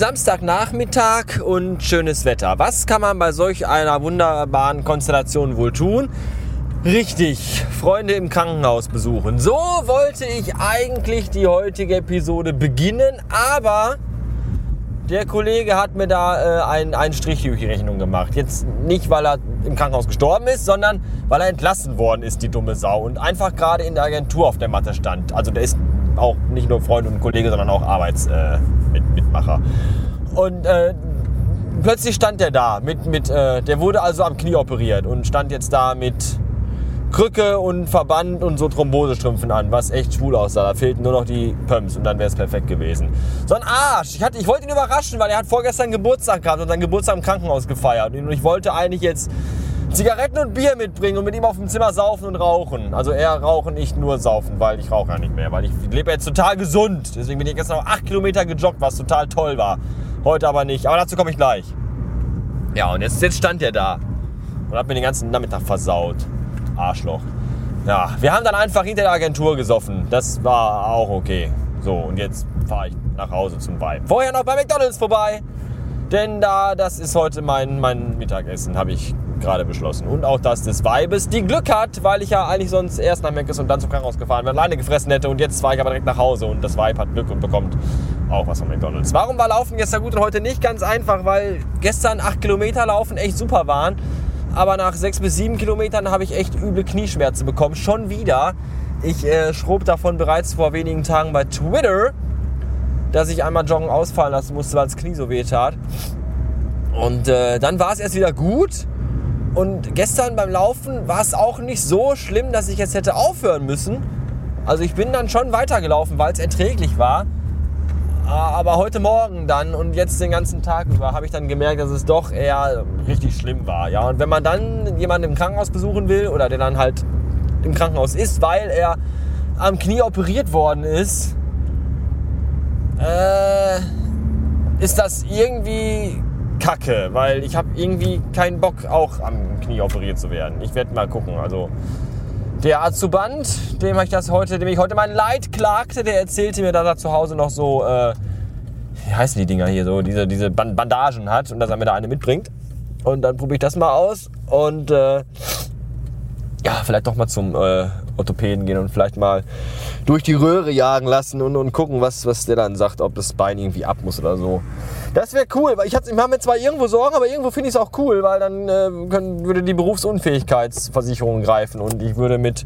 Samstagnachmittag und schönes Wetter. Was kann man bei solch einer wunderbaren Konstellation wohl tun? Richtig, Freunde im Krankenhaus besuchen. So wollte ich eigentlich die heutige Episode beginnen, aber der Kollege hat mir da äh, einen, einen Strich durch die Rechnung gemacht. Jetzt nicht, weil er im Krankenhaus gestorben ist, sondern weil er entlassen worden ist, die dumme Sau. Und einfach gerade in der Agentur auf der Matte stand. Also der ist auch nicht nur Freund und Kollege, sondern auch Arbeitsmitmacher. Äh, und äh, plötzlich stand der da mit, mit äh, der wurde also am Knie operiert und stand jetzt da mit Krücke und Verband und so Thrombosestrümpfen an, was echt schwul aussah. Da fehlten nur noch die Pumps und dann wäre es perfekt gewesen. So ein Arsch. Ich, hatte, ich wollte ihn überraschen, weil er hat vorgestern Geburtstag gehabt und seinen Geburtstag im Krankenhaus gefeiert. Und ich wollte eigentlich jetzt Zigaretten und Bier mitbringen und mit ihm auf dem Zimmer saufen und rauchen. Also eher rauchen, nicht nur saufen, weil ich rauche ja nicht mehr. Weil ich lebe jetzt total gesund. Deswegen bin ich gestern noch 8 Kilometer gejoggt, was total toll war. Heute aber nicht. Aber dazu komme ich gleich. Ja, und jetzt, jetzt stand er da und hat mir den ganzen Nachmittag versaut. Arschloch. Ja, wir haben dann einfach hinter der Agentur gesoffen. Das war auch okay. So, und jetzt fahre ich nach Hause zum Vibe. Vorher noch bei McDonalds vorbei. Denn da, das ist heute mein, mein Mittagessen, habe ich gerade beschlossen. Und auch das des Weibes, die Glück hat, weil ich ja eigentlich sonst erst nach Meckes und dann zum Krankenhaus gefahren wäre, alleine gefressen hätte. Und jetzt fahre ich aber direkt nach Hause und das Weib hat Glück und bekommt auch was von McDonalds. Warum war Laufen gestern gut und heute nicht? Ganz einfach, weil gestern 8 Kilometer Laufen echt super waren aber nach sechs bis sieben Kilometern habe ich echt üble Knieschmerzen bekommen. Schon wieder. Ich äh, schrob davon bereits vor wenigen Tagen bei Twitter, dass ich einmal Joggen ausfallen lassen musste, weil das Knie so weh tat. Und äh, dann war es erst wieder gut. Und gestern beim Laufen war es auch nicht so schlimm, dass ich jetzt hätte aufhören müssen. Also ich bin dann schon weitergelaufen, weil es erträglich war. Ah, aber heute Morgen dann und jetzt den ganzen Tag über habe ich dann gemerkt, dass es doch eher richtig schlimm war. Ja, und wenn man dann jemanden im Krankenhaus besuchen will oder der dann halt im Krankenhaus ist, weil er am Knie operiert worden ist, äh, ist das irgendwie kacke, weil ich habe irgendwie keinen Bock auch am Knie operiert zu werden. Ich werde mal gucken. Also der Azuband, dem ich das heute, dem ich heute mein Leid klagte, der erzählte mir, dass er zu Hause noch so, äh, wie heißen die Dinger hier, so diese, diese Bandagen hat und dass er mir da eine mitbringt. Und dann probiere ich das mal aus und äh, ja, vielleicht doch mal zum äh, Orthopäden gehen und vielleicht mal durch die Röhre jagen lassen und, und gucken, was, was der dann sagt, ob das Bein irgendwie ab muss oder so. Das wäre cool, weil ich, ich mir zwar irgendwo Sorgen, aber irgendwo finde ich es auch cool, weil dann äh, können, würde die Berufsunfähigkeitsversicherung greifen und ich würde mit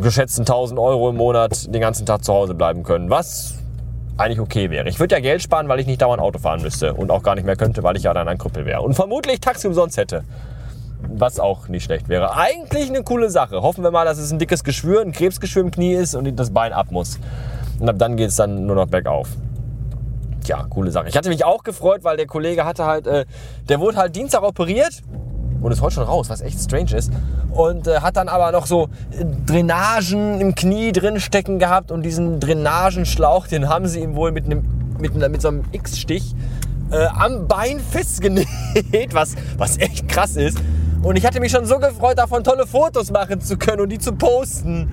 geschätzten 1000 Euro im Monat den ganzen Tag zu Hause bleiben können. Was eigentlich okay wäre. Ich würde ja Geld sparen, weil ich nicht dauernd Auto fahren müsste und auch gar nicht mehr könnte, weil ich ja dann ein Krüppel wäre. Und vermutlich Taxi umsonst hätte. Was auch nicht schlecht wäre. Eigentlich eine coole Sache. Hoffen wir mal, dass es ein dickes Geschwür, ein Krebsgeschwür im Knie ist und das Bein ab muss. Und ab dann geht es dann nur noch bergauf. Tja, coole Sache. Ich hatte mich auch gefreut, weil der Kollege hatte halt, äh, der wurde halt Dienstag operiert und ist heute schon raus, was echt strange ist. Und äh, hat dann aber noch so äh, Drainagen im Knie drin stecken gehabt und diesen Drainagenschlauch, den haben sie ihm wohl mit, einem, mit, mit so einem X-Stich äh, am Bein festgenäht, was, was echt krass ist. Und ich hatte mich schon so gefreut, davon tolle Fotos machen zu können und die zu posten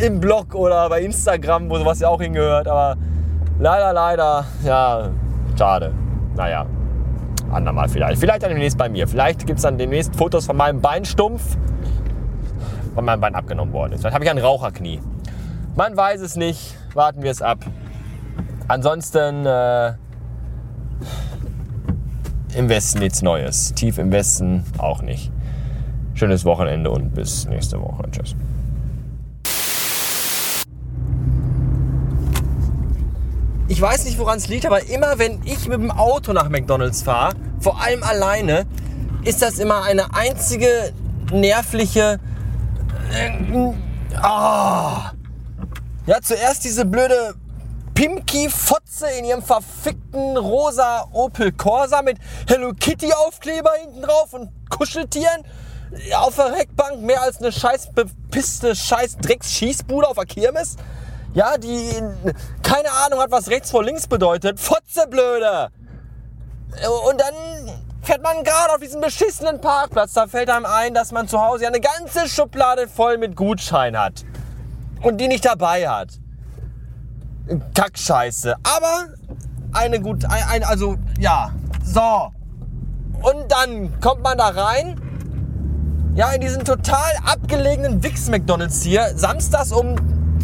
im Blog oder bei Instagram, wo sowas ja auch hingehört. Aber leider, leider, ja, schade. Naja, andermal vielleicht. Vielleicht dann demnächst bei mir. Vielleicht gibt es dann demnächst Fotos von meinem Beinstumpf, von meinem Bein abgenommen worden ist. Vielleicht habe ich ein Raucherknie. Man weiß es nicht. Warten wir es ab. Ansonsten äh, im Westen nichts Neues. Tief im Westen auch nicht. Schönes Wochenende und bis nächste Woche. Tschüss. Ich weiß nicht, woran es liegt, aber immer wenn ich mit dem Auto nach McDonald's fahre, vor allem alleine, ist das immer eine einzige nervliche. Äh, oh. Ja, zuerst diese blöde Pimki-Fotze in ihrem verfickten rosa Opel Corsa mit Hello Kitty Aufkleber hinten drauf und Kuscheltieren auf der Heckbank mehr als eine scheiß bepisste scheiß Drecks-Schießbude auf der Kirmes. Ja, die keine Ahnung hat, was rechts vor links bedeutet. Fotze blöde! Und dann fährt man gerade auf diesen beschissenen Parkplatz. Da fällt einem ein, dass man zu Hause eine ganze Schublade voll mit Gutschein hat. Und die nicht dabei hat. Kackscheiße. Aber eine gut, ein, ein, also ja, so. Und dann kommt man da rein, ja, in diesen total abgelegenen Wix-McDonalds hier, samstags um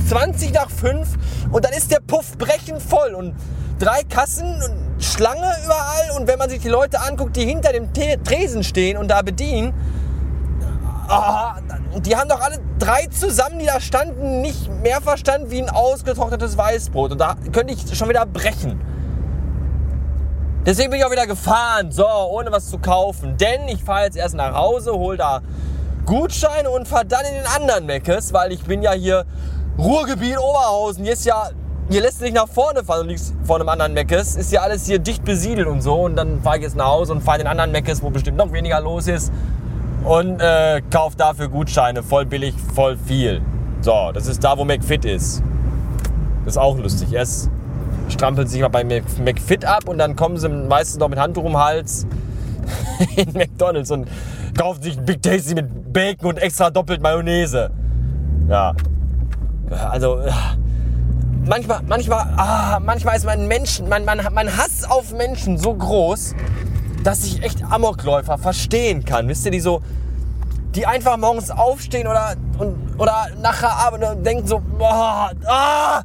20 nach 5 und dann ist der Puff brechend voll und drei Kassen und Schlange überall und wenn man sich die Leute anguckt, die hinter dem Tresen stehen und da bedienen, oh, die haben doch alle drei zusammen, die da standen, nicht mehr verstanden wie ein ausgetrocknetes Weißbrot und da könnte ich schon wieder brechen. Deswegen bin ich auch wieder gefahren, so, ohne was zu kaufen. Denn ich fahre jetzt erst nach Hause, hol da Gutscheine und fahre dann in den anderen Meckes, weil ich bin ja hier Ruhrgebiet Oberhausen. Hier ist ja, hier lässt sich nach vorne fahren und liegst vor einem anderen Meckes. Ist ja alles hier dicht besiedelt und so. Und dann fahre ich jetzt nach Hause und fahre in den anderen Meckes, wo bestimmt noch weniger los ist. Und äh, kaufe dafür Gutscheine, voll billig, voll viel. So, das ist da, wo McFit ist. Das ist auch lustig. Erst strampeln sich mal bei McFit ab und dann kommen sie meistens noch mit Handtuch um den Hals in McDonalds und kaufen sich Big Tasty mit Bacon und extra doppelt Mayonnaise. Ja. Also, manchmal, manchmal, ah, manchmal ist mein Menschen, mein, mein, mein Hass auf Menschen so groß, dass ich echt Amokläufer verstehen kann. Wisst ihr, die so, die einfach morgens aufstehen oder, und, oder nachher Abend und denken so, boah, ah,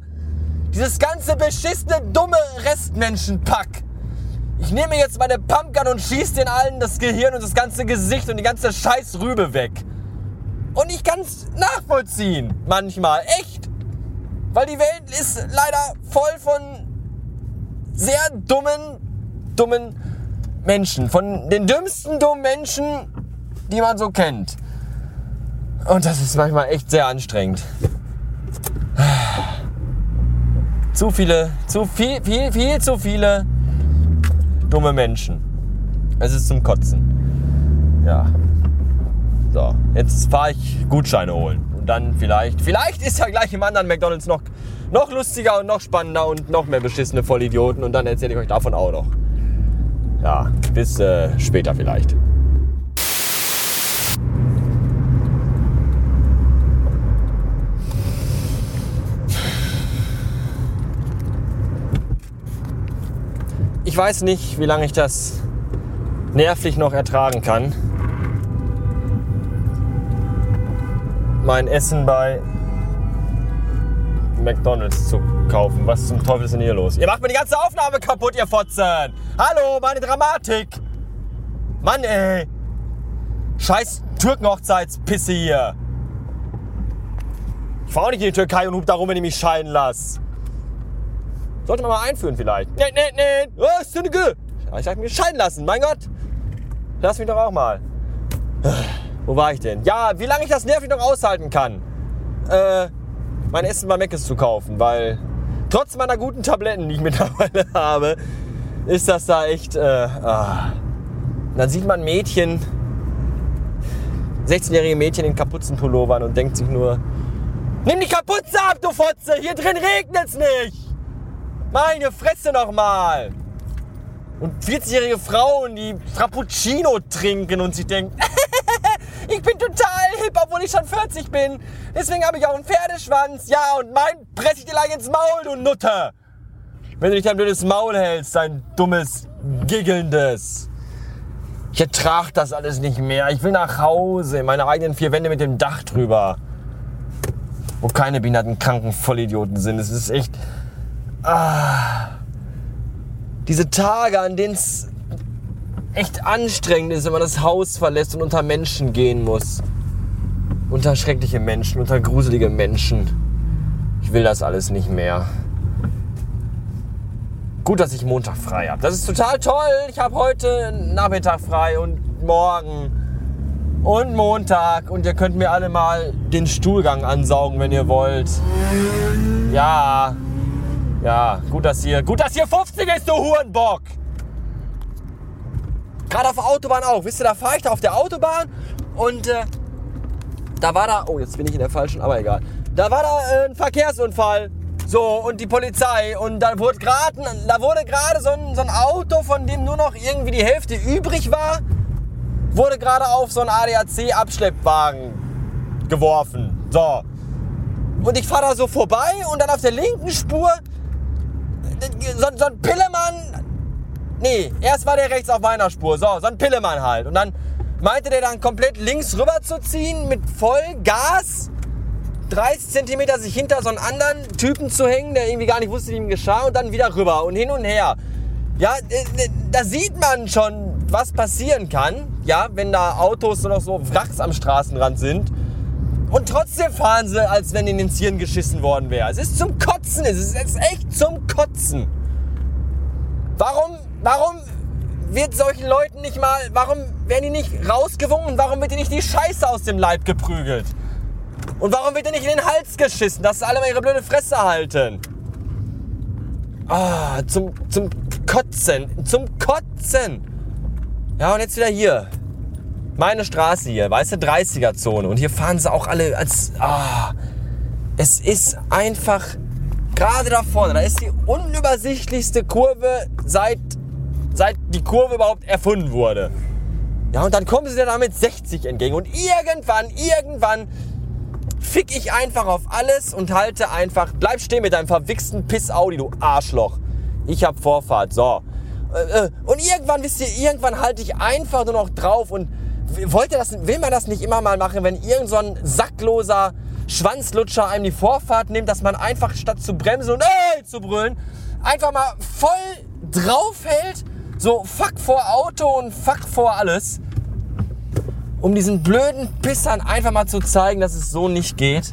dieses ganze beschissene, dumme Restmenschenpack. Ich nehme jetzt meine Pumpgun und schieße den allen das Gehirn und das ganze Gesicht und die ganze Scheißrübe weg. Und ich kann es nachvollziehen, manchmal, echt. Weil die Welt ist leider voll von sehr dummen, dummen Menschen. Von den dümmsten dummen Menschen, die man so kennt. Und das ist manchmal echt sehr anstrengend. Zu viele, zu viel, viel, viel zu viele dumme Menschen. Es ist zum Kotzen. Ja. So, jetzt fahre ich Gutscheine holen. Und dann vielleicht, vielleicht ist ja gleich im anderen McDonalds noch, noch lustiger und noch spannender und noch mehr beschissene Vollidioten. Und dann erzähle ich euch davon auch noch. Ja, bis äh, später vielleicht. Ich weiß nicht, wie lange ich das nervlich noch ertragen kann. Mein Essen bei McDonalds zu kaufen. Was zum Teufel ist denn hier los? Ihr macht mir die ganze Aufnahme kaputt, ihr Fotzen! Hallo, meine Dramatik! Mann, ey! Scheiß Türkenhochzeitspisse hier! Ich fahr auch nicht in die Türkei und hub darum, wenn ich mich scheiden lasse. Sollte man mal einführen vielleicht. Nee, nee, nee. Ist denn Ich sag mir scheiden lassen. Mein Gott. Lass mich doch auch mal. Wo war ich denn? Ja, wie lange ich das nervig noch aushalten kann. Äh, mein Essen bei Meckes zu kaufen, weil trotz meiner guten Tabletten, die ich mittlerweile habe, ist das da echt. Äh, ah. Dann sieht man Mädchen, 16-jährige Mädchen in Kapuzenpullovern und denkt sich nur: Nimm die Kapuze ab, du Fotze! Hier drin regnet's nicht! Meine Fresse nochmal! Und 40-jährige Frauen, die Frappuccino trinken und sich denken, ich bin total hip, obwohl ich schon 40 bin. Deswegen habe ich auch einen Pferdeschwanz. Ja, und mein presse ich dir gleich ins Maul, du Nutte. Wenn du nicht dein blödes Maul hältst, dein dummes, giggelndes. Ich ertrage das alles nicht mehr. Ich will nach Hause, in meine eigenen vier Wände mit dem Dach drüber. Wo keine behinderten, kranken Vollidioten sind. Es ist echt... Ah, diese Tage, an denen es echt anstrengend ist, wenn man das Haus verlässt und unter Menschen gehen muss. Unter schreckliche Menschen, unter gruselige Menschen. Ich will das alles nicht mehr. Gut, dass ich Montag frei habe. Das ist total toll. Ich habe heute Nachmittag frei und morgen und Montag. Und ihr könnt mir alle mal den Stuhlgang ansaugen, wenn ihr wollt. Ja, ja, gut, dass hier, gut, dass hier 50 ist, du Hurenbock. Gerade auf der Autobahn auch. Wisst ihr, da fahre ich da auf der Autobahn und äh, da war da, oh, jetzt bin ich in der falschen, aber egal. Da war da äh, ein Verkehrsunfall. So, und die Polizei. Und da wurde gerade da wurde gerade so ein, so ein Auto, von dem nur noch irgendwie die Hälfte übrig war, wurde gerade auf so einen ADAC-Abschleppwagen geworfen. So. Und ich fahre da so vorbei und dann auf der linken Spur so, so ein Pillemann. Nee, erst war der rechts auf meiner Spur. So, so ein Pillemann halt. Und dann meinte der dann komplett links rüber zu ziehen mit Vollgas. 30 Zentimeter sich hinter so einen anderen Typen zu hängen, der irgendwie gar nicht wusste, wie ihm geschah, und dann wieder rüber und hin und her. Ja, äh, äh, da sieht man schon, was passieren kann, ja, wenn da Autos noch so Wracks am Straßenrand sind. Und trotzdem fahren sie, als wenn ihnen ins Hirn geschissen worden wäre. Es ist zum Kotzen, es ist, echt zum Kotzen. Warum, warum wird solchen Leuten nicht mal, warum werden die nicht rausgewungen? Warum wird die nicht die Scheiße aus dem Leib geprügelt? Und warum wird ihr nicht in den Hals geschissen, dass sie alle mal ihre blöde Fresse halten? Ah, zum, zum Kotzen, zum Kotzen. Ja, und jetzt wieder hier. Meine Straße hier, weiße 30er-Zone. Und hier fahren sie auch alle als, ah, es ist einfach, gerade da vorne, da ist die unübersichtlichste Kurve seit, seit die Kurve überhaupt erfunden wurde. Ja, und dann kommen sie da mit 60 entgegen. Und irgendwann, irgendwann fick ich einfach auf alles und halte einfach, bleib stehen mit deinem verwichsten Piss-Audi, du Arschloch. Ich hab Vorfahrt, so. Äh, äh, und irgendwann, wisst ihr, irgendwann halte ich einfach nur noch drauf und wollte das, will man das nicht immer mal machen, wenn irgend so ein sackloser Schwanzlutscher einem die Vorfahrt nimmt, dass man einfach statt zu bremsen und ey zu brüllen, einfach mal voll drauf hält, so fuck vor Auto und fuck vor alles um diesen blöden Pissern einfach mal zu zeigen, dass es so nicht geht.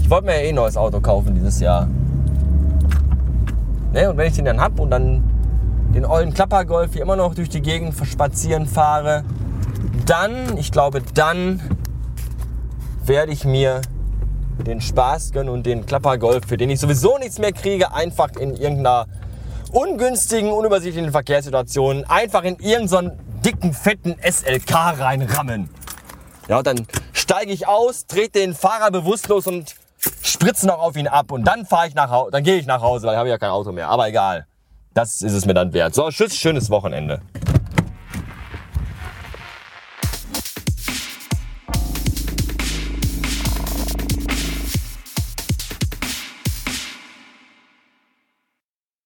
Ich wollte mir ja eh ein neues Auto kaufen dieses Jahr. Ne? Und wenn ich den dann hab und dann den ollen Klappergolf hier immer noch durch die Gegend spazieren fahre, dann, ich glaube, dann werde ich mir den Spaß gönnen und den Klappergolf, für den ich sowieso nichts mehr kriege, einfach in irgendeiner ungünstigen, unübersichtlichen Verkehrssituationen einfach in irgendeinen dicken, fetten SLK reinrammen. Ja, dann steige ich aus, trete den Fahrer bewusstlos und spritze noch auf ihn ab und dann fahre ich nach Hause, dann gehe ich nach Hause, weil ich habe ja kein Auto mehr. Aber egal. Das ist es mir dann wert. So, tschüss, schönes Wochenende.